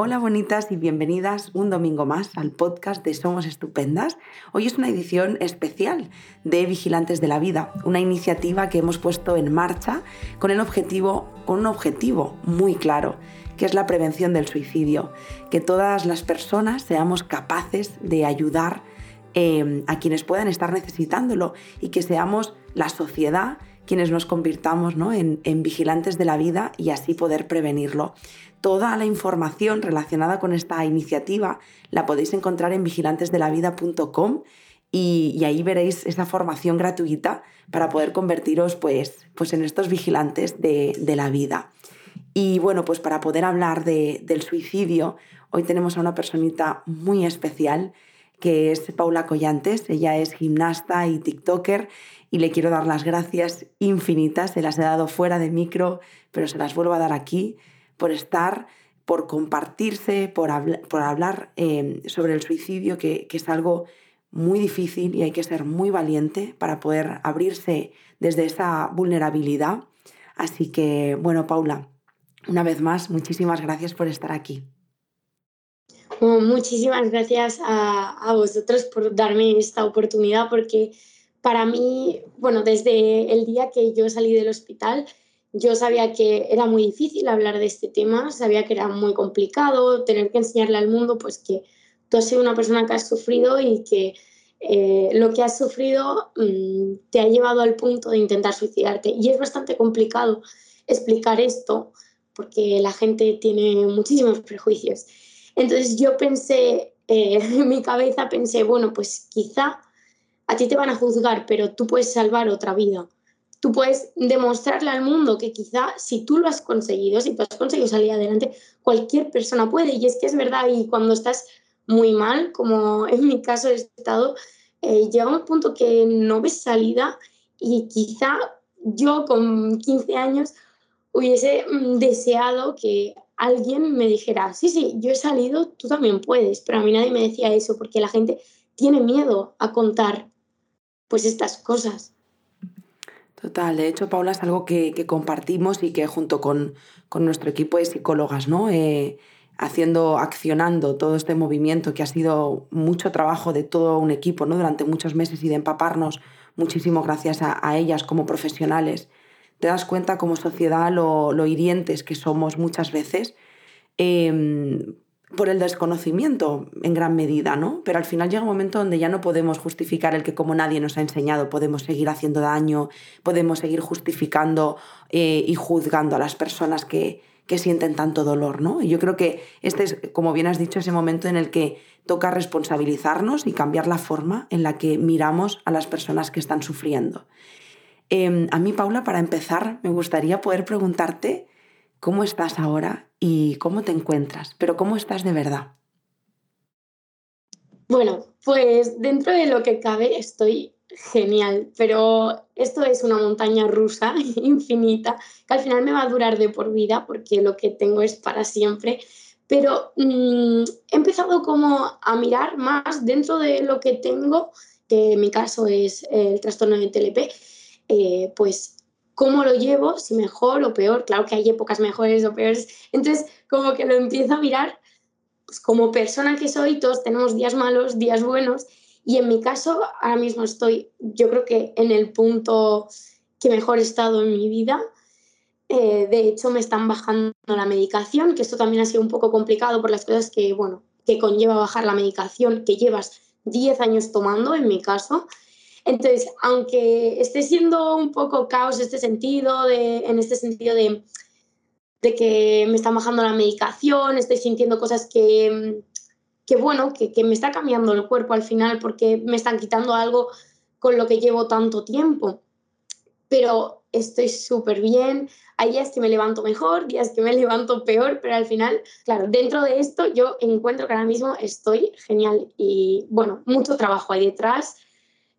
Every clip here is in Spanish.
Hola bonitas y bienvenidas un domingo más al podcast de Somos Estupendas. Hoy es una edición especial de Vigilantes de la Vida, una iniciativa que hemos puesto en marcha con el objetivo, con un objetivo muy claro, que es la prevención del suicidio, que todas las personas seamos capaces de ayudar eh, a quienes puedan estar necesitándolo y que seamos la sociedad quienes nos convirtamos en, en vigilantes de la vida y así poder prevenirlo. Toda la información relacionada con esta iniciativa la podéis encontrar en vigilantesdelavida.com y, ahí veréis esa formación gratuita para poder convertiros pues, pues en estos vigilantes de, la vida. Y bueno, pues para poder hablar del suicidio, hoy tenemos a una personita muy especial que es Paula Collantes. Ella es gimnasta y TikToker y le quiero dar las gracias infinitas. Se las he dado fuera de micro, pero se las vuelvo a dar aquí por estar, por compartirse, por, por hablar eh, sobre el suicidio, que, es algo muy difícil y hay que ser muy valiente para poder abrirse desde esa vulnerabilidad. Así que, bueno, Paula, una vez más, muchísimas gracias por estar aquí. muchísimas gracias a, vosotros por darme esta oportunidad porque para mí, bueno, desde el día que yo salí del hospital, yo sabía que era muy difícil hablar de este tema, sabía que era muy complicado tener que enseñarle al mundo pues que tú has sido una persona que has sufrido y que eh, lo que has sufrido mm, te ha llevado al punto de intentar suicidarte. Y es bastante complicado explicar esto porque la gente tiene muchísimos prejuicios. Entonces yo pensé, eh, en mi cabeza pensé, bueno, pues quizá a ti te van a juzgar, pero tú puedes salvar otra vida tú puedes demostrarle al mundo que quizá si tú lo has conseguido, si tú has conseguido salir adelante, cualquier persona puede. Y es que es verdad, y cuando estás muy mal, como en mi caso he estado, eh, llega un punto que no ves salida y quizá yo con 15 años hubiese mm, deseado que alguien me dijera, sí, sí, yo he salido, tú también puedes, pero a mí nadie me decía eso porque la gente tiene miedo a contar pues estas cosas. Total, de hecho, Paula, es algo que, compartimos y que junto con, nuestro equipo de psicólogas, ¿no? Eh, haciendo, accionando todo este movimiento que ha sido mucho trabajo de todo un equipo ¿no? durante muchos meses y de empaparnos muchísimo gracias a, ellas como profesionales, te das cuenta como sociedad lo, lo hirientes que somos muchas veces. Em, por el desconocimiento en gran medida, ¿no? Pero al final llega un momento donde ya no podemos justificar el que como nadie nos ha enseñado podemos seguir haciendo daño, podemos seguir justificando eh, y juzgando a las personas que, que sienten tanto dolor, ¿no? Y yo creo que este es, como bien has dicho, ese momento en el que toca responsabilizarnos y cambiar la forma en la que miramos a las personas que están sufriendo. Em, a mí, Paula, para empezar, me gustaría poder preguntarte cómo estás ahora y cómo te encuentras, pero cómo estás de verdad. Bueno, pues dentro de lo que cabe estoy genial, pero esto es una montaña rusa infinita que al final me va a durar de por vida porque lo que tengo es para siempre. Pero mm, he empezado como a mirar más dentro de lo que tengo, que en mi caso es el trastorno de TLP, eh, pues cómo lo llevo, si mejor o peor, claro que hay épocas mejores o peores, entonces como que lo empiezo a mirar pues, como persona que soy, todos tenemos días malos, días buenos, y en mi caso ahora mismo estoy, yo creo que en el punto que mejor he estado en mi vida. Eh, de hecho, me están bajando la medicación, que esto también ha sido un poco complicado por las cosas que, bueno, que conlleva bajar la medicación que llevas 10 años tomando, en mi caso. Entonces, aunque esté siendo un poco caos este sentido, en este sentido de, que me está bajando la medicación, estoy sintiendo cosas que, que bueno, que, que, me está cambiando el cuerpo al final porque me están quitando algo con lo que llevo tanto tiempo. Pero estoy súper bien, hay días que me levanto mejor, días que me levanto peor, pero al final, claro, dentro de esto yo encuentro que ahora mismo estoy genial y bueno, mucho trabajo hay detrás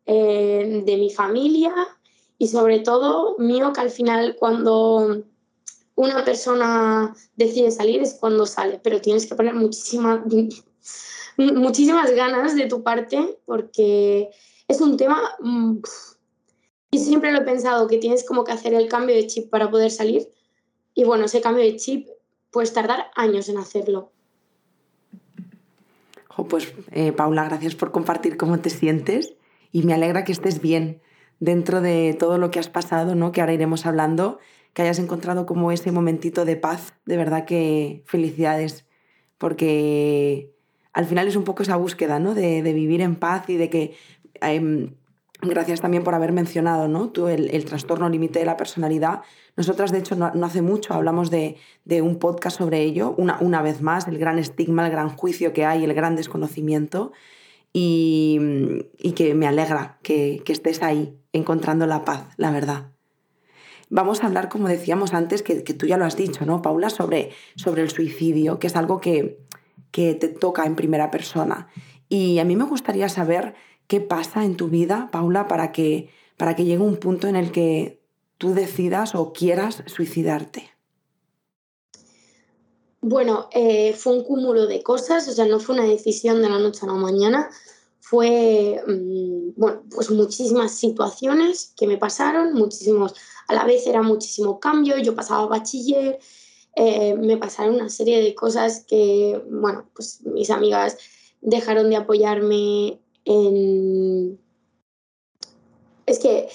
eh, de mi familia y sobre todo mío, que al final cuando una persona decide salir es cuando sale, pero tienes que poner muchísima, muchísimas ganas de tu parte porque es un tema... Mm, y siempre lo he pensado, que tienes como que hacer el cambio de chip para poder salir. Y bueno, ese cambio de chip puedes tardar años en hacerlo. pues eh, Paula, gracias por compartir cómo te sientes y me alegra que estés bien dentro de todo lo que has pasado, ¿no? que ahora iremos hablando, que hayas encontrado como ese momentito de paz. De verdad que felicidades, porque al final es un poco esa búsqueda ¿no? de, vivir en paz y de que... Em, gracias también por haber mencionado ¿no? Tú el, trastorno límite de la personalidad. Nosotras, de hecho, no, hace mucho hablamos de, un podcast sobre ello, una, una vez más, el gran estigma, el gran juicio que hay, el gran desconocimiento y, que me alegra que, estés ahí encontrando la paz, la verdad. Vamos a hablar, como decíamos antes, que, tú ya lo has dicho, ¿no, Paula? Sobre, sobre el suicidio, que es algo que, que te toca en primera persona. Y a mí me gustaría saber qué pasa en tu vida, Paula, para que, para que llegue un punto en el que tú decidas o quieras suicidarte. Bueno, eh, fue un cúmulo de cosas, o sea, no fue una decisión de la noche a la mañana, fue, mm, bueno, pues muchísimas situaciones que me pasaron, muchísimos, a la vez era muchísimo cambio, yo pasaba bachiller, eh, me pasaron una serie de cosas que, bueno, pues mis amigas dejaron de apoyarme en... Es que,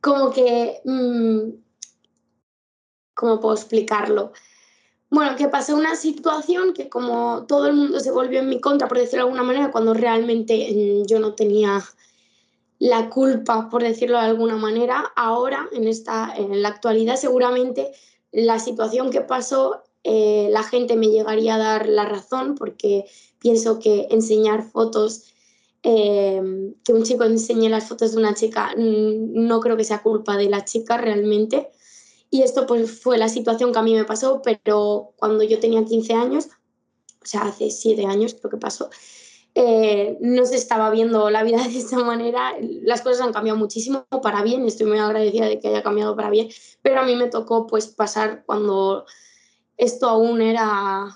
como que... Mm, ¿Cómo puedo explicarlo? Bueno, que pasó una situación que como todo el mundo se volvió en mi contra, por decirlo de alguna manera, cuando realmente mm, yo no tenía la culpa, por decirlo de alguna manera, ahora, en, esta, en la actualidad, seguramente la situación que pasó, eh, la gente me llegaría a dar la razón, porque pienso que enseñar fotos, eh, que un chico enseñe las fotos de una chica, mm, no creo que sea culpa de la chica realmente y esto pues fue la situación que a mí me pasó, pero cuando yo tenía 15 años, o sea, hace 7 años creo que pasó, eh, no se estaba viendo la vida de esa manera. Las cosas han cambiado muchísimo para bien, estoy muy agradecida de que haya cambiado para bien, pero a mí me tocó pues pasar cuando esto aún era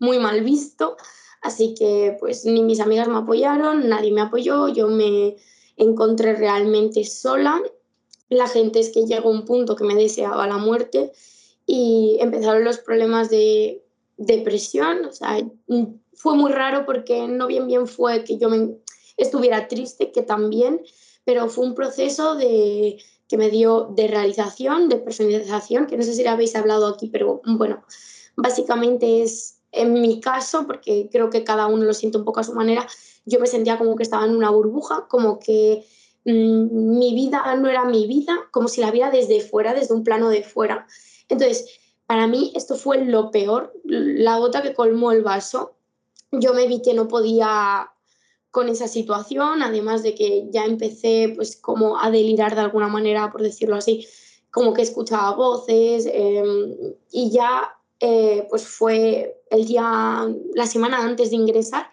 muy mal visto, así que pues ni mis amigas me apoyaron, nadie me apoyó, yo me encontré realmente sola la gente es que llegó un punto que me deseaba la muerte y empezaron los problemas de depresión. O sea, fue muy raro porque no bien bien fue que yo me estuviera triste, que también, pero fue un proceso de, que me dio de realización, de personalización, que no sé si le habéis hablado aquí, pero bueno, básicamente es en mi caso, porque creo que cada uno lo siente un poco a su manera, yo me sentía como que estaba en una burbuja, como que Mm, mi vida no era mi vida, como si la viera desde fuera, desde un plano de fuera. Entonces, para mí esto fue lo peor, la gota que colmó el vaso. Yo me vi que no podía con esa situación, además de que ya empecé pues como a delirar de alguna manera, por decirlo así, como que escuchaba voces em, y ya eh, pues fue el día, la semana antes de ingresar,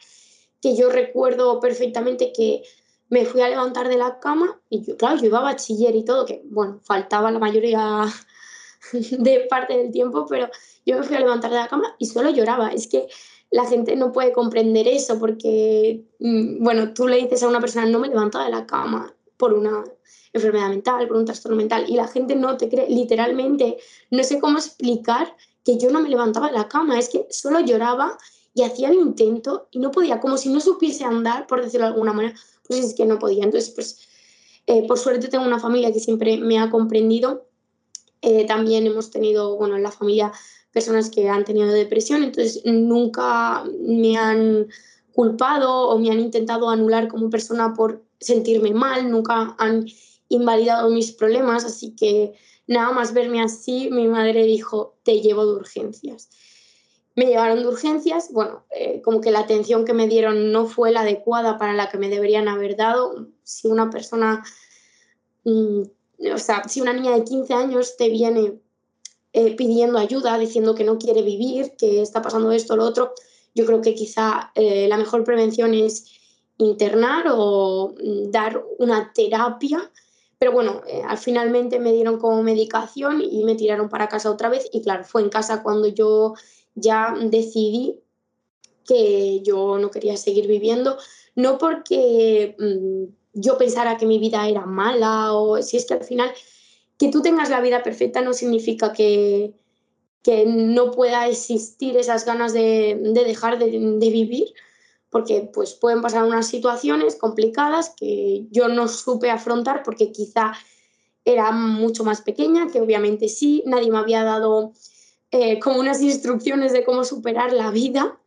que yo recuerdo perfectamente que me fui a levantar de la cama y yo, claro, yo iba a bachiller y todo, que bueno, faltaba la mayoría de parte del tiempo, pero yo me fui a levantar de la cama y solo lloraba. Es que la gente no puede comprender eso porque, mm, bueno, tú le dices a una persona, no me levanto de la cama por una enfermedad mental, por un trastorno mental, y la gente no te cree, literalmente, no sé cómo explicar que yo no me levantaba de la cama, es que solo lloraba y hacía el intento y no podía, como si no supiese andar, por decirlo de alguna manera, pues es que no podía. Entonces, pues eh, por suerte tengo una familia que siempre me ha comprendido. Eh, también hemos tenido, bueno, en la familia personas que han tenido depresión, entonces nunca me han culpado o me han intentado anular como persona por sentirme mal, nunca han invalidado mis problemas, así que nada más verme así, mi madre dijo, te llevo de urgencias. Me llevaron de urgencias, bueno, eh, como que la atención que me dieron no fue la adecuada para la que me deberían haber dado. Si una persona, mm, o sea, si una niña de 15 años te viene eh, pidiendo ayuda, diciendo que no quiere vivir, que está pasando esto o lo otro, yo creo que quizá eh, la mejor prevención es internar o mm, dar una terapia. Pero bueno, al finalmente me dieron como medicación y me tiraron para casa otra vez. Y claro, fue en casa cuando yo ya decidí que yo no quería seguir viviendo, no porque mm, yo pensara que mi vida era mala o si es que al final que tú tengas la vida perfecta no significa que, que no pueda existir esas ganas de, dejar de, vivir, porque pues pueden pasar unas situaciones complicadas que yo no supe afrontar porque quizá era mucho más pequeña, que obviamente sí, nadie me había dado eh, como unas instrucciones de cómo superar la vida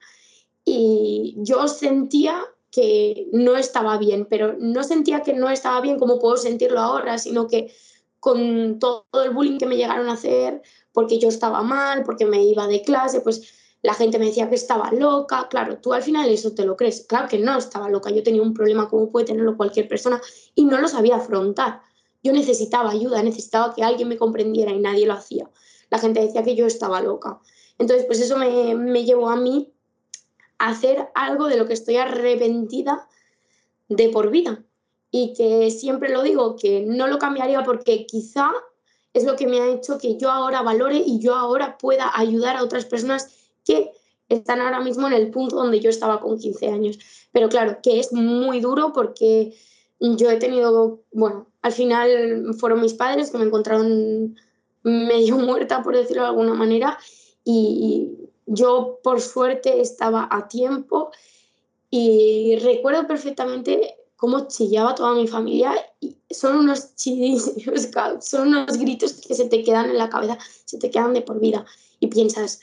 y yo sentía que no estaba bien, pero no sentía que no estaba bien como puedo sentirlo ahora, sino que con todo el bullying que me llegaron a hacer, porque yo estaba mal, porque me iba de clase, pues la gente me decía que estaba loca. Claro, tú al final eso te lo crees. Claro que no estaba loca, yo tenía un problema como puede tenerlo cualquier persona y no lo sabía afrontar. Yo necesitaba ayuda, necesitaba que alguien me comprendiera y nadie lo hacía. La gente decía que yo estaba loca. Entonces, pues eso me, me llevó a mí a hacer algo de lo que estoy arrepentida de por vida. Y que siempre lo digo, que no lo cambiaría porque quizá es lo que me ha hecho que yo ahora valore y yo ahora pueda ayudar a otras personas que están ahora mismo en el punto donde yo estaba con 15 años. Pero claro, que es muy duro porque yo he tenido, bueno, al final fueron mis padres que me encontraron medio muerta, por decirlo de alguna manera, y yo por suerte estaba a tiempo. Y recuerdo perfectamente cómo chillaba toda mi familia y son unos chillidos, son unos gritos que se te quedan en la cabeza, se te quedan de por vida. Y piensas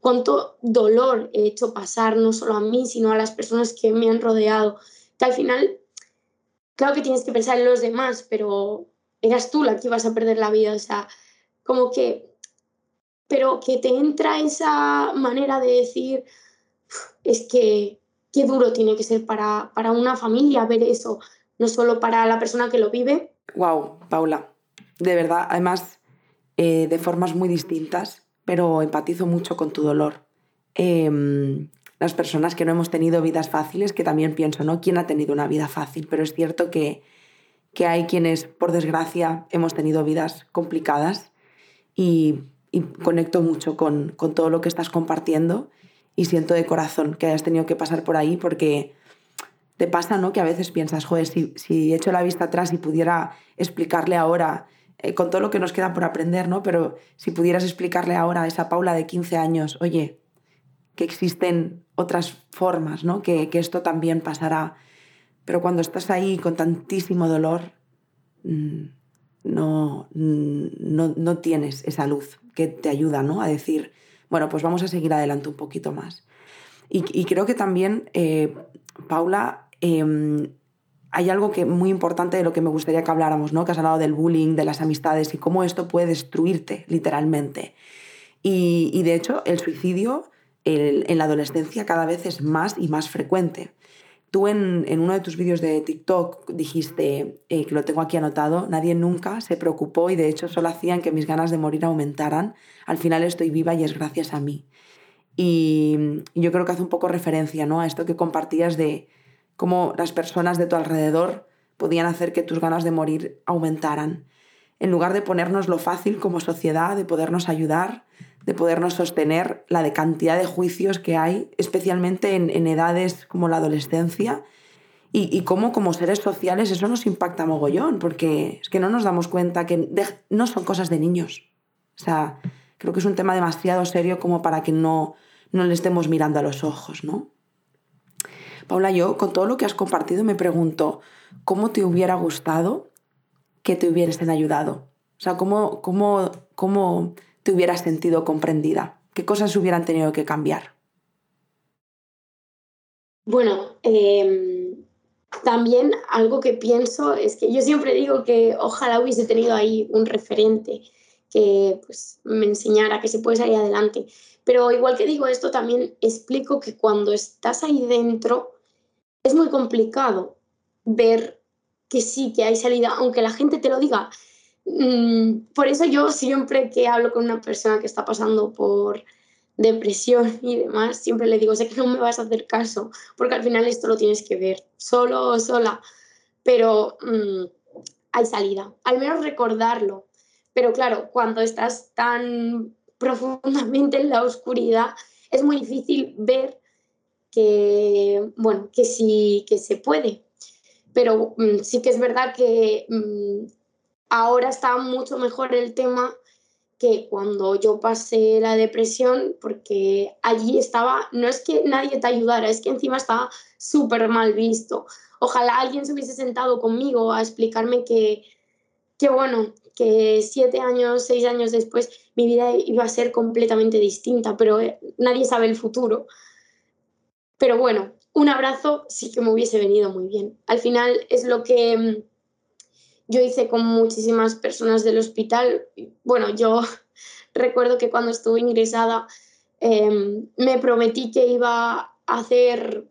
cuánto dolor he hecho pasar no solo a mí, sino a las personas que me han rodeado, que al final claro que tienes que pensar en los demás, pero eras tú la que ibas a perder la vida, o sea, como que, pero que te entra esa manera de decir, es que qué duro tiene que ser para, para una familia ver eso, no solo para la persona que lo vive. Wow, Paula, de verdad, además, eh, de formas muy distintas, pero empatizo mucho con tu dolor. Eh, las personas que no hemos tenido vidas fáciles, que también pienso, ¿no? ¿Quién ha tenido una vida fácil? Pero es cierto que, que hay quienes, por desgracia, hemos tenido vidas complicadas y, conecto mucho con, con, todo lo que estás compartiendo y siento de corazón que hayas tenido que pasar por ahí porque te pasa, ¿no? Que a veces piensas, joder, si, si echo la vista atrás y pudiera explicarle ahora eh, con todo lo que nos queda por aprender, ¿no? Pero si pudieras explicarle ahora a esa Paula de 15 años, oye, que existen otras formas, ¿no? que, que esto también pasará. Pero cuando estás ahí con tantísimo dolor, mm, no, no, no, tienes esa luz que te ayuda ¿no? a decir, bueno, pues vamos a seguir adelante un poquito más. Y, creo que también, eh, Paula, eh, hay algo que muy importante de lo que me gustaría que habláramos, ¿no? que has hablado del bullying, de las amistades y cómo esto puede destruirte literalmente. Y de hecho, el suicidio en la adolescencia cada vez es más y más frecuente. Tú en, uno de tus vídeos de TikTok dijiste, eh, que lo tengo aquí anotado, nadie nunca se preocupó y de hecho solo hacían que mis ganas de morir aumentaran. Al final estoy viva y es gracias a mí. Y yo creo que hace un poco referencia ¿no? a esto que compartías de cómo las personas de tu alrededor podían hacer que tus ganas de morir aumentaran. En lugar de ponernos lo fácil como sociedad, de podernos ayudar, de podernos sostener la de cantidad de juicios que hay, especialmente en, edades como la adolescencia, y, cómo como seres sociales eso nos impacta mogollón, porque es que no nos damos cuenta que no son cosas de niños. O sea, creo que es un tema demasiado serio como para que no, no le estemos mirando a los ojos, ¿no? Paula, yo con todo lo que has compartido me pregunto, ¿cómo te hubiera gustado que te hubiesen ayudado? O sea, ¿cómo, cómo, cómo te hubieras sentido comprendida? ¿Qué cosas hubieran tenido que cambiar? Bueno, em, también algo que pienso es que yo siempre digo que ojalá hubiese tenido ahí un referente que pues, me enseñara que se puede salir adelante. Pero igual que digo esto, también explico que cuando estás ahí dentro es muy complicado ver que sí, que hay salida, aunque la gente te lo diga, por eso yo siempre que hablo con una persona que está pasando por depresión y demás, siempre le digo, sé que no me vas a hacer caso, porque al final esto lo tienes que ver, solo o sola, pero mm, hay salida, al menos recordarlo. Pero claro, cuando estás tan profundamente en la oscuridad, es muy difícil ver que, bueno, que sí, que se puede. Pero mm, sí que es verdad que Ahora está mucho mejor el tema que cuando yo pasé la depresión, porque allí estaba, no es que nadie te ayudara, es que encima estaba súper mal visto. Ojalá alguien se hubiese sentado conmigo a explicarme que, que, bueno, que siete años, seis años después mi vida iba a ser completamente distinta, pero eh, nadie sabe el futuro. Pero bueno, un abrazo sí que me hubiese venido muy bien. Al final es lo que mm, yo hice con muchísimas personas del hospital. Bueno, yo recuerdo que cuando estuve ingresada em, me prometí que iba a hacer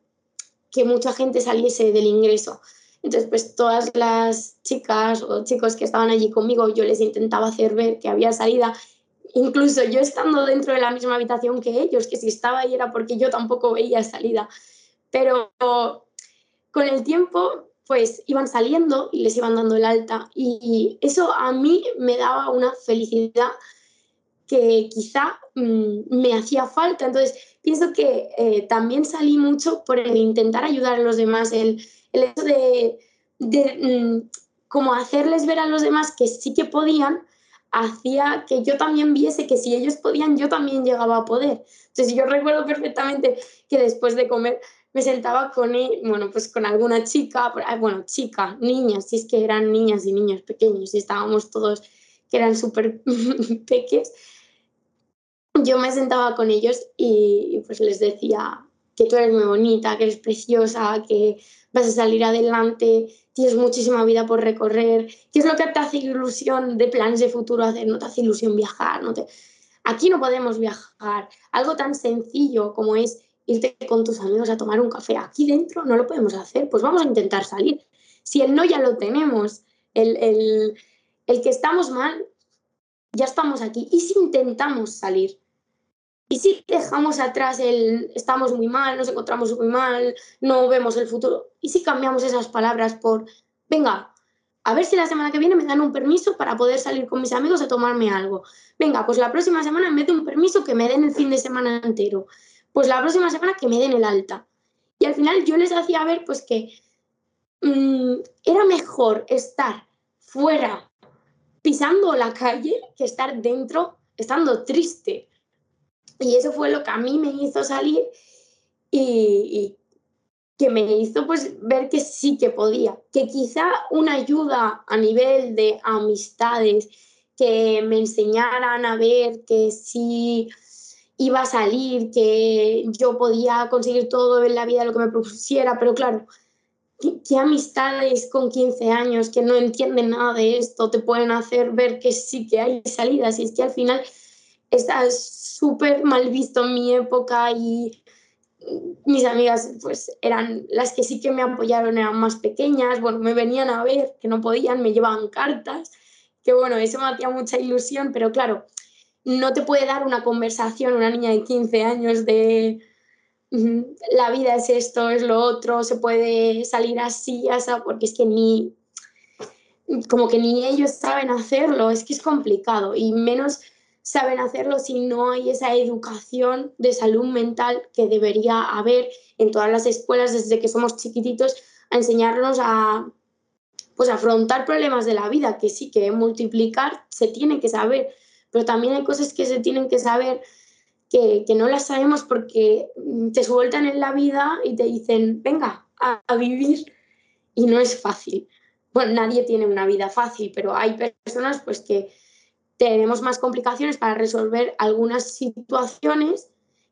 que mucha gente saliese del ingreso. Entonces, pues todas las chicas o chicos que estaban allí conmigo, yo les intentaba hacer ver que había salida, incluso yo estando dentro de la misma habitación que ellos, que si estaba ahí era porque yo tampoco veía salida. Pero con el tiempo pues iban saliendo y les iban dando el alta. Y eso a mí me daba una felicidad que quizá mm, me hacía falta. Entonces, pienso que eh, también salí mucho por el intentar ayudar a los demás, el, el hecho de, de mm, como hacerles ver a los demás que sí que podían, hacía que yo también viese que si ellos podían, yo también llegaba a poder. Entonces, yo recuerdo perfectamente que después de comer me sentaba con, bueno, pues con alguna chica, ah, bueno, chica, niñas, si es que eran niñas y niños pequeños y estábamos todos que eran súper peques, yo me sentaba con ellos y, pues les decía que tú eres muy bonita, que eres preciosa, que vas a salir adelante, tienes muchísima vida por recorrer, ¿qué es lo que te hace ilusión de planes de futuro hacer? ¿No te hace ilusión viajar? ¿No te... Aquí no podemos viajar. Algo tan sencillo como es irte con tus amigos a tomar un café. Aquí dentro no lo podemos hacer, pues vamos a intentar salir. Si el no ya lo tenemos, el, el, el que estamos mal, ya estamos aquí. ¿Y si intentamos salir? ¿Y si dejamos atrás el estamos muy mal, nos encontramos muy mal, no vemos el futuro? ¿Y si cambiamos esas palabras por, venga, a ver si la semana que viene me dan un permiso para poder salir con mis amigos a tomarme algo? Venga, pues la próxima semana en vez de un permiso que me den el fin de semana entero pues la próxima semana que me den el alta. Y al final yo les hacía ver pues que mm, era mejor estar fuera pisando la calle que estar dentro estando triste. Y eso fue lo que a mí me hizo salir y, y que me hizo pues ver que sí que podía, que quizá una ayuda a nivel de amistades que me enseñaran a ver que sí iba a salir, que yo podía conseguir todo en la vida lo que me propusiera, pero claro, ¿qué, amistades con 15 años que no entienden nada de esto te pueden hacer ver que sí que hay salidas? Y es que al final está súper mal visto en mi época y mis amigas pues eran las que sí que me apoyaron, eran más pequeñas, bueno, me venían a ver, que no podían, me llevaban cartas, que bueno, eso me hacía mucha ilusión, pero claro, no te puede dar una conversación una niña de 15 años de la vida es esto, es lo otro, se puede salir así, así, porque es que ni, como que ni ellos saben hacerlo, es que es complicado. Y menos saben hacerlo si no hay esa educación de salud mental que debería haber en todas las escuelas desde que somos chiquititos a enseñarnos a pues afrontar problemas de la vida, que sí que multiplicar se tiene que saber, pero también hay cosas que se tienen que saber que, no las sabemos porque te sueltan en la vida y te dicen, venga, a, a vivir. Y no es fácil. Bueno, nadie tiene una vida fácil, pero hay personas pues que tenemos más complicaciones para resolver algunas situaciones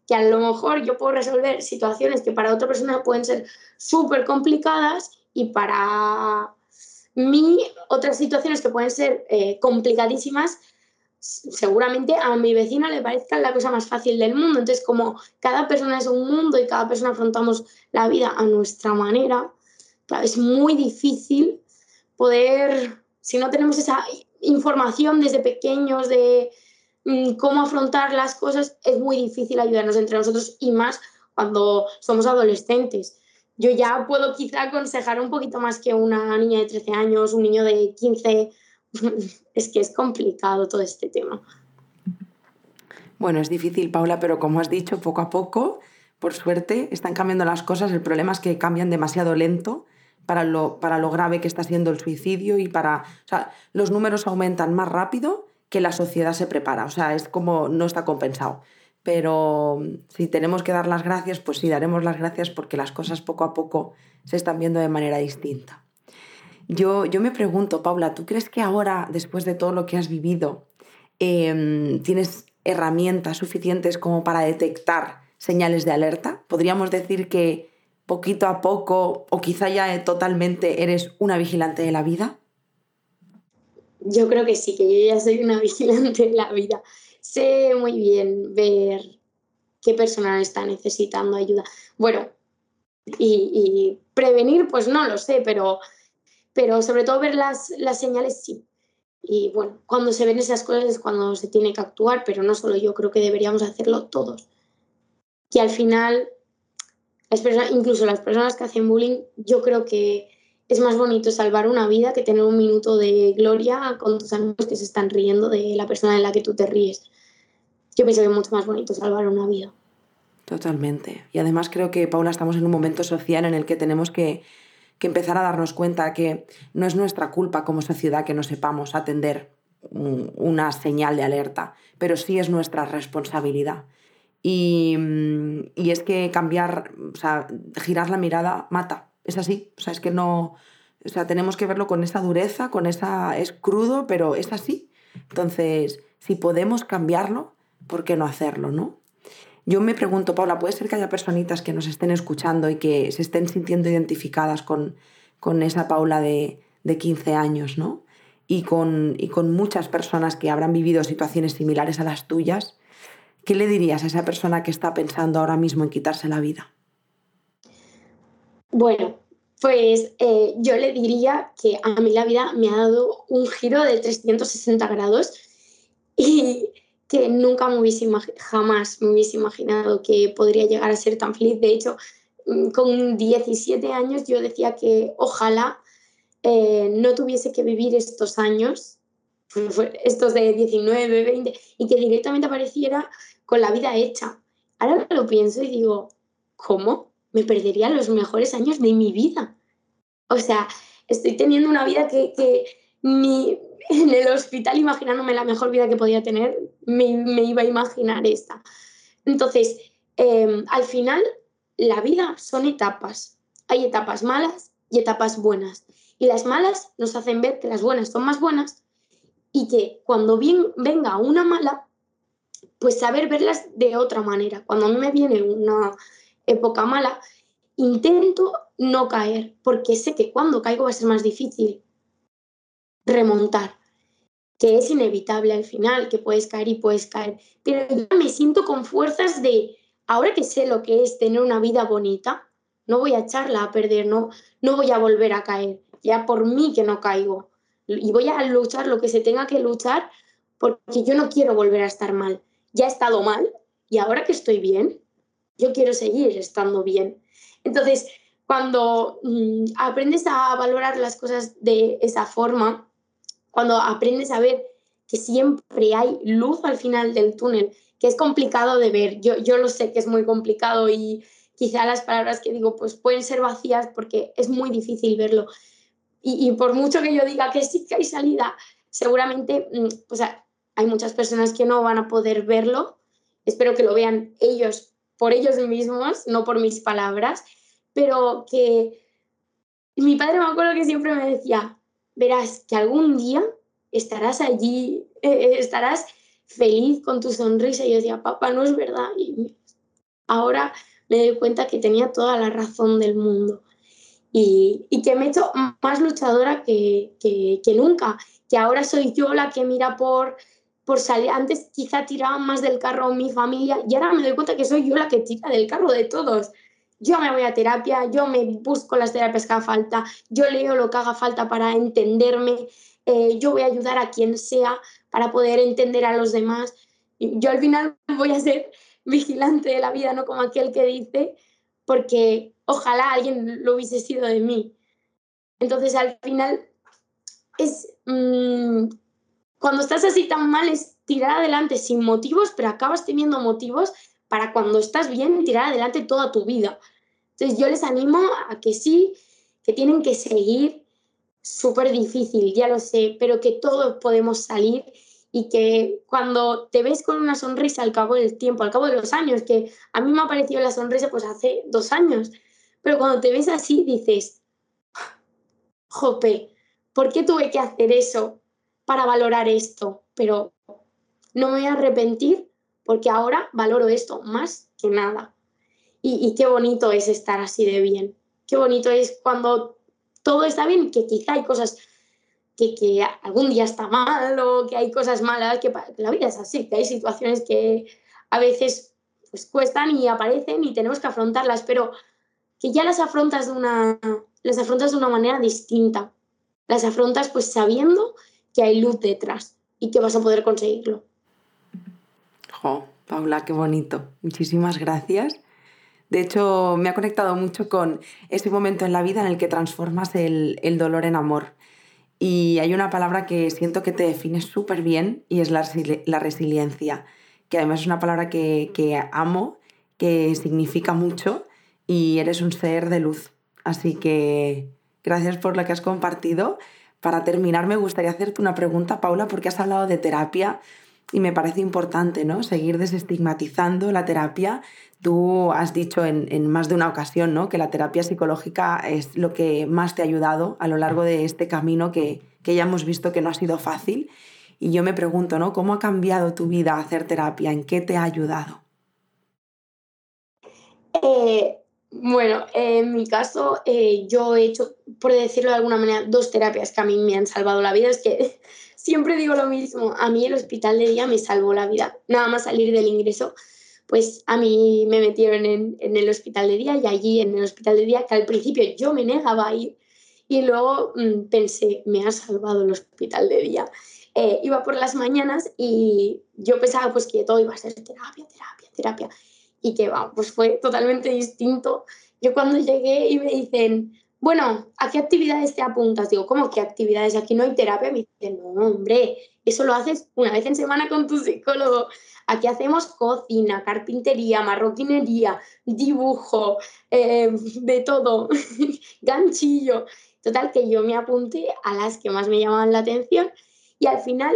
que a lo mejor yo puedo resolver situaciones que para otra persona pueden ser súper complicadas y para mí otras situaciones que pueden ser eh, complicadísimas seguramente a mi vecina le parezca la cosa más fácil del mundo. Entonces, como cada persona es un mundo y cada persona afrontamos la vida a nuestra manera, es muy difícil poder, si no tenemos esa información desde pequeños de mm, cómo afrontar las cosas, es muy difícil ayudarnos entre nosotros y más cuando somos adolescentes. Yo ya puedo quizá aconsejar un poquito más que una niña de 13 años, un niño de 15 es que es complicado todo este tema. Bueno, es difícil, Paula, pero como has dicho, poco a poco, por suerte, están cambiando las cosas. El problema es que cambian demasiado lento para lo, para lo grave que está siendo el suicidio y para... O sea, los números aumentan más rápido que la sociedad se prepara. O sea, es como no está compensado. Pero si tenemos que dar las gracias, pues sí, daremos las gracias porque las cosas poco a poco se están viendo de manera distinta. Yo, yo me pregunto, Paula, ¿tú crees que ahora, después de todo lo que has vivido, em, tienes herramientas suficientes como para detectar señales de alerta? ¿Podríamos decir que poquito a poco o quizá ya totalmente eres una vigilante de la vida? Yo creo que sí, que yo ya soy una vigilante de la vida. Sé muy bien ver qué persona está necesitando ayuda. Bueno, y, prevenir, pues no lo sé, pero, pero sobre todo ver las, las señales sí. Y bueno, cuando se ven esas cosas es cuando se tiene que actuar, pero no solo yo, creo que deberíamos hacerlo todos. Que al final incluso las personas que hacen bullying, yo creo que es más bonito salvar una vida que tener un minuto de gloria con tus amigos que se están riendo de la persona en la que tú te ríes. Yo pienso que es mucho más bonito salvar una vida. Totalmente. Y además creo que, Paula, estamos en un momento social en el que tenemos que, que empezar a darnos cuenta que no es nuestra culpa como sociedad que no sepamos atender una señal de alerta, pero sí es nuestra responsabilidad. Mm, y, es que cambiar, o sea, girar la mirada mata. Es así. O sea, es que no. O sea, tenemos que verlo con esa dureza, con esa. Es crudo, pero es así. Entonces, si podemos cambiarlo, ¿por qué no hacerlo, no? Yo me pregunto, Paula, ¿puede ser que haya personitas que nos estén escuchando y que se estén sintiendo identificadas con, con esa Paula de, de 15 años, ¿no? Y con, y con muchas personas que habrán vivido situaciones similares a las tuyas ¿Qué le dirías a esa persona que está pensando ahora mismo en quitarse la vida? Bueno, pues eh, yo le diría que a mí la vida me ha dado un giro de 360 grados y que nunca me hubiese jamás me hubiese imaginado que podría llegar a ser tan feliz. De hecho, mm, con 17 años yo decía que ojalá eh, no tuviese que vivir estos años, estos de 19, 20, y que directamente apareciera con la vida hecha. Ahora lo pienso y digo, ¿cómo? Me perdería los mejores años de mi vida. O sea, estoy teniendo una vida que, que en el hospital, imaginándome la mejor vida que podía tener, me, iba a imaginar esta. Entonces, em, al final, la vida son etapas. Hay etapas malas y etapas buenas. Y las malas nos hacen ver que las buenas son más buenas y que cuando bien, venga una mala, pues saber verlas de otra manera. Cuando a mí me viene una época mala, intento no caer, porque sé que cuando caigo va a ser más difícil remontar, que es inevitable al final, que puedes caer y puedes caer. Pero yo me siento con fuerzas de, ahora que sé lo que es tener una vida bonita, no voy a echarla a perder, no, no voy a volver a caer, ya por mí que no caigo. Y voy a luchar lo que se tenga que luchar porque yo no quiero volver a estar mal ya he estado mal y ahora que estoy bien, yo quiero seguir estando bien. Entonces, cuando mm, aprendes a valorar las cosas de esa forma, cuando aprendes a ver que siempre hay luz al final del túnel, que es complicado de ver, yo, yo lo sé que es muy complicado y quizá las palabras que digo pues pueden ser vacías porque es muy difícil verlo. Y, y por mucho que yo diga que sí que hay salida, seguramente mm, hay muchas personas que no van a poder verlo. Espero que lo vean ellos por ellos mismos, no por mis palabras, pero que mi padre me acuerdo que siempre me decía, verás que algún día estarás allí, eh, eh, estarás feliz con tu sonrisa. Y yo decía, papá, no es verdad. Y ahora me doy cuenta que tenía toda la razón del mundo. Y, que me he hecho más luchadora que, que, que nunca, que ahora soy yo la que mira por por salir, antes quizá tiraba más del carro mi familia y ahora me doy cuenta que soy yo la que tira del carro de todos. Yo me voy a terapia, yo me busco las terapias que haga falta, yo leo lo que haga falta para entenderme, eh, yo voy a ayudar a quien sea para poder entender a los demás. Yo al final voy a ser vigilante de la vida, no como aquel que dice, porque ojalá alguien lo hubiese sido de mí. Entonces al final es... Mm, cuando estás así tan mal es tirar adelante sin motivos, pero acabas teniendo motivos para cuando estás bien tirar adelante toda tu vida. Entonces yo les animo a que sí, que tienen que seguir súper difícil, ya lo sé, pero que todos podemos salir y que cuando te ves con una sonrisa al cabo del tiempo, al cabo de los años, que a mí me ha parecido la sonrisa pues hace dos años, pero cuando te ves así dices, jope, ¿por qué tuve que hacer eso para valorar esto? Pero no me voy a arrepentir porque ahora valoro esto más que nada. Y, qué bonito es estar así de bien. Qué bonito es cuando todo está bien, que quizá hay cosas que, que, algún día está mal o que hay cosas malas, que, la vida es así, que hay situaciones que a veces pues, cuestan y aparecen y tenemos que afrontarlas, pero que ya las afrontas de una, las afrontas de una manera distinta. Las afrontas pues sabiendo que hay luz detrás y que vas a poder conseguirlo. Jo, Paula, qué bonito. Muchísimas gracias. De hecho, me ha conectado mucho con ese momento en la vida en el que transformas el, el dolor en amor. Y hay una palabra que siento que te define súper bien y es la, la, resiliencia, que además es una palabra que, que amo, que significa mucho y eres un ser de luz. Así que gracias por lo que has compartido. Para terminar, me gustaría hacerte una pregunta, Paula, porque has hablado de terapia y me parece importante ¿no? seguir desestigmatizando la terapia. Tú has dicho en, más de una ocasión ¿no? que la terapia psicológica es lo que más te ha ayudado a lo largo de este camino que, que ya hemos visto que no ha sido fácil. Y yo me pregunto, ¿no? ¿Cómo ha cambiado tu vida hacer terapia? ¿En qué te ha ayudado? Eh, bueno, en mi caso, eh, yo he hecho, por decirlo de alguna manera, dos terapias que a mí me han salvado la vida. Es que siempre digo lo mismo, a mí el hospital de día me salvó la vida. Nada más salir del ingreso, pues a mí me metieron en, el hospital de día y allí en el hospital de día, que al principio yo me negaba a ir y luego mm, pensé, me ha salvado el hospital de día. Eh, iba por las mañanas y yo pensaba pues que todo iba a ser terapia, terapia, terapia y que va, pues fue totalmente distinto. Yo cuando llegué y me dicen, bueno, ¿a qué actividades te apuntas? Digo, ¿cómo qué actividades? Aquí no hay terapia. Me dicen, no, hombre, eso lo haces una vez en semana con tu psicólogo. Aquí hacemos cocina, carpintería, marroquinería, dibujo, eh, de todo, ganchillo. Total, que yo me apunté a las que más me llamaban la atención y al final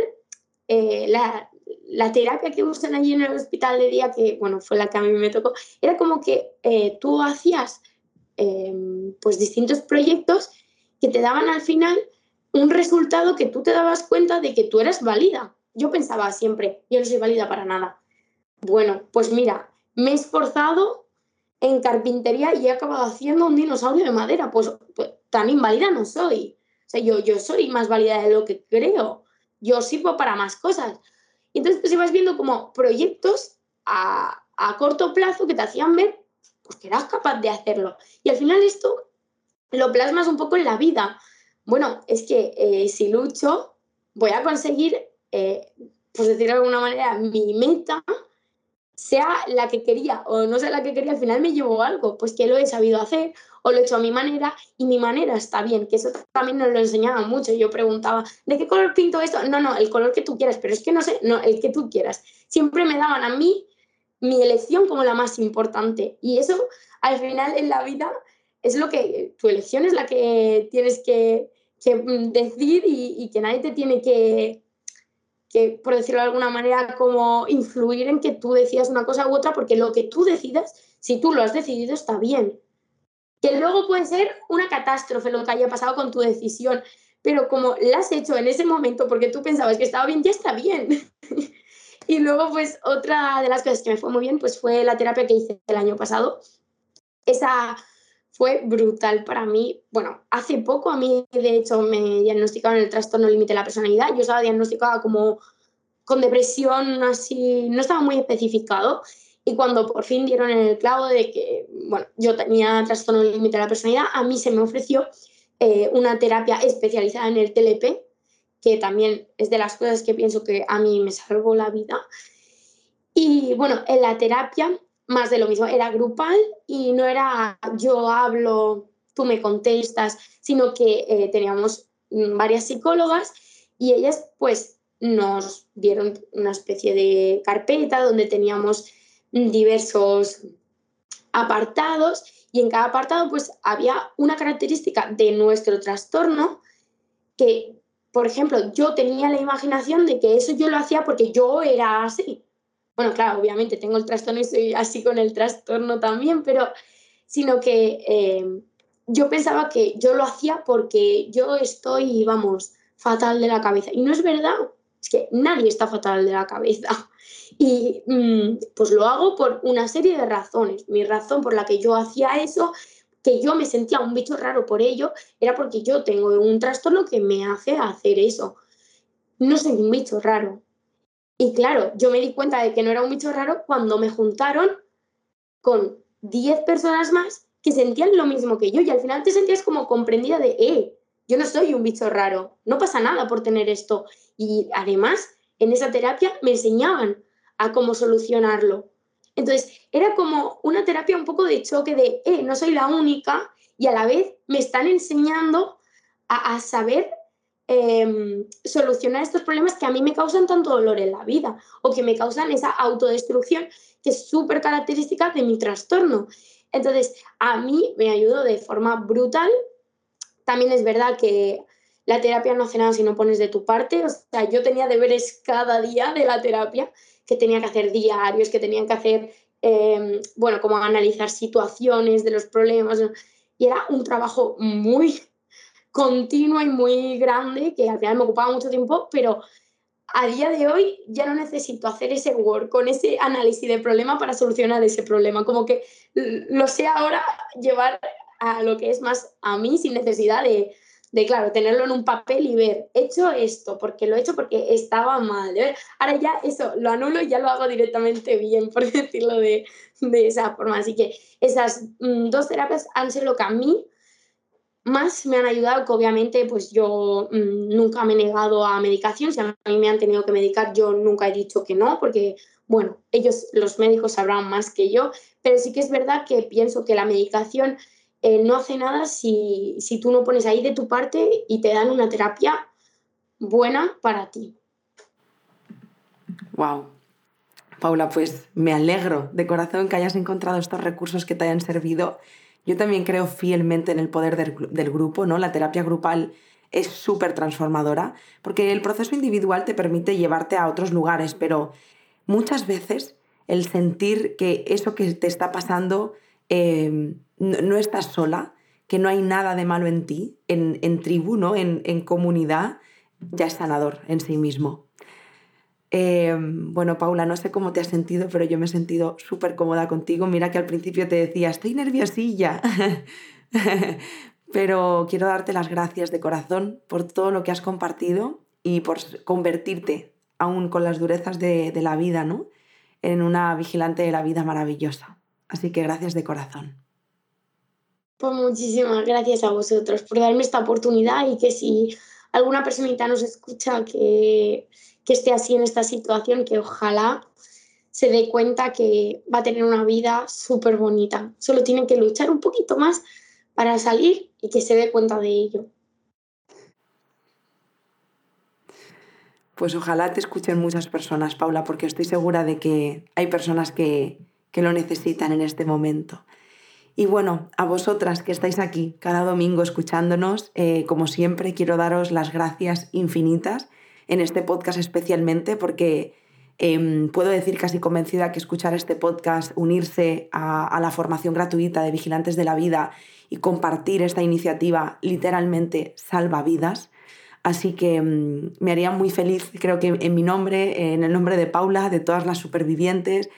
eh, la, la terapia que usan allí en el hospital de día, que bueno, fue la que a mí me tocó, era como que eh, tú hacías em, pues distintos proyectos que te daban al final un resultado que tú te dabas cuenta de que tú eras válida. Yo pensaba siempre, yo no soy válida para nada. Bueno, pues mira, me he esforzado en carpintería y he acabado haciendo un dinosaurio de madera. Pues, pues tan inválida no soy. O sea, yo, yo soy más válida de lo que creo. Yo sirvo para más cosas. Entonces pues ibas viendo como proyectos a, corto plazo que te hacían ver pues, que eras capaz de hacerlo. Y al final esto lo plasmas un poco en la vida. Bueno, es que eh, si lucho, voy a conseguir, eh, pues decir de alguna manera, mi meta, sea la que quería o no sea la que quería, al final me llevo algo, pues que lo he sabido hacer o lo he hecho a mi manera y mi manera está bien, que eso también nos lo enseñaban mucho. Yo preguntaba, ¿de qué color pinto esto? No, no, el color que tú quieras, pero es que no sé, no, el que tú quieras. Siempre me daban a mí mi elección como la más importante y eso al final en la vida es lo que, tu elección es la que tienes que, mm, decir y, que nadie te tiene que, que, por decirlo de alguna manera, como influir en que tú decidas una cosa u otra, porque lo que tú decidas, si tú lo has decidido, está bien. Que luego puede ser una catástrofe lo que haya pasado con tu decisión, pero como la has hecho en ese momento porque tú pensabas que estaba bien, ya está bien. y luego, pues otra de las cosas que me fue muy bien, pues fue la terapia que hice el año pasado. Esa fue brutal para mí. Bueno, hace poco a mí, de hecho, me diagnosticaron el trastorno límite de la personalidad. Yo estaba diagnosticada como con depresión, así, no estaba muy especificado. Y cuando por fin dieron en el clavo de que, bueno, yo tenía trastorno límite de la personalidad, a mí se me ofreció eh, una terapia especializada en el TLP, que también es de las cosas que pienso que a mí me salvó la vida. Y bueno, en la terapia, más de lo mismo, era grupal y no era yo hablo, tú me contestas, sino que eh, teníamos varias psicólogas y ellas pues nos dieron una especie de carpeta donde teníamos diversos apartados y en cada apartado pues había una característica de nuestro trastorno que por ejemplo, yo tenía la imaginación de que eso yo lo hacía porque yo era así. Bueno, claro, obviamente tengo el trastorno y soy así con el trastorno también, pero sino que eh, yo pensaba que yo lo hacía porque yo estoy, vamos, fatal de la cabeza. Y no es verdad, es que nadie está fatal de la cabeza. Y mm, pues lo hago por una serie de razones. Mi razón por la que yo hacía eso que yo me sentía un bicho raro por ello, era porque yo tengo un trastorno que me hace hacer eso. No soy un bicho raro. Y claro, yo me di cuenta de que no era un bicho raro cuando me juntaron con 10 personas más que sentían lo mismo que yo y al final te sentías como comprendida de, eh, yo no soy un bicho raro, no pasa nada por tener esto. Y además, en esa terapia me enseñaban a cómo solucionarlo. Entonces, era como una terapia un poco de choque de, eh, no soy la única y a la vez me están enseñando a, saber em, solucionar estos problemas que a mí me causan tanto dolor en la vida o que me causan esa autodestrucción que es súper característica de mi trastorno. Entonces, a mí me ayudó de forma brutal. También es verdad que la terapia no hace nada si no pones de tu parte. O sea, yo tenía deberes cada día de la terapia que tenía que hacer diarios, que tenían que hacer, em, bueno, como analizar situaciones de los problemas. Y era un trabajo muy continuo y muy grande que al final me ocupaba mucho tiempo, pero a día de hoy ya no necesito hacer ese work con ese análisis de problema para solucionar ese problema. Como que lo sé ahora llevar a lo que es más a mí sin necesidad de, de, claro, tenerlo en un papel y ver, he hecho esto, porque lo he hecho porque estaba mal. Ahora ya eso lo anulo y ya lo hago directamente bien, por decirlo de, de esa forma. Así que esas mm, dos terapias han sido lo que a mí más me han ayudado, que obviamente pues yo mm, nunca me he negado a medicación, si a mí me han tenido que medicar, yo nunca he dicho que no, porque bueno, ellos, los médicos sabrán más que yo, pero sí que es verdad que pienso que la medicación no hace nada si, si tú no pones ahí de tu parte y te dan una terapia buena para ti. Wow. Paula, pues me alegro de corazón que hayas encontrado estos recursos que te hayan servido. Yo también creo fielmente en el poder del, del grupo, ¿no? La terapia grupal es súper transformadora porque el proceso individual te permite llevarte a otros lugares, pero muchas veces el sentir que eso que te está pasando eh, no, estás sola, que no hay nada de malo en ti, en, en tribu, en, comunidad, ya es sanador en sí mismo. Eh, bueno, Paula, no sé cómo te has sentido, pero yo me he sentido súper cómoda contigo. Mira que al principio te decía, estoy nerviosilla. pero quiero darte las gracias de corazón por todo lo que has compartido y por convertirte, aún con las durezas de, de la vida, ¿no? en una vigilante de la vida maravillosa. Así que gracias de corazón. Pues muchísimas gracias a vosotros por darme esta oportunidad y que si alguna personita nos escucha que, que esté así en esta situación, que ojalá se dé cuenta que va a tener una vida súper bonita. Solo tienen que luchar un poquito más para salir y que se dé cuenta de ello. Pues ojalá te escuchen muchas personas, Paula, porque estoy segura de que hay personas que, que lo necesitan en este momento. Y bueno, a vosotras que estáis aquí cada domingo escuchándonos, eh, como siempre quiero daros las gracias infinitas en este podcast especialmente porque em, puedo decir casi convencida que escuchar este podcast, unirse a, la formación gratuita de Vigilantes de la Vida y compartir esta iniciativa literalmente salva vidas. Así que em, me haría muy feliz, creo que en mi nombre, en el nombre de Paula, de todas las supervivientes,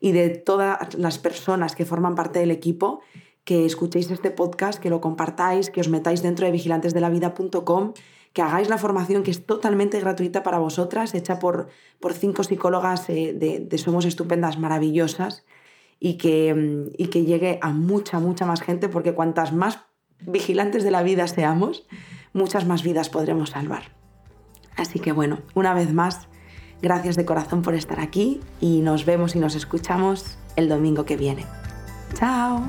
y de todas las personas que forman parte del equipo, que escuchéis este podcast, que lo compartáis, que os metáis dentro de vigilantesdelavida.com, que hagáis la formación que es totalmente gratuita para vosotras, hecha por, por cinco psicólogas eh, de, Somos Estupendas maravillosas y que, y que llegue a mucha, mucha más gente, porque cuantas más vigilantes de la vida seamos, muchas más vidas podremos salvar. Así que bueno, una vez más, Gracias de corazón por estar aquí y nos vemos y nos escuchamos el domingo que viene. ¡Chao!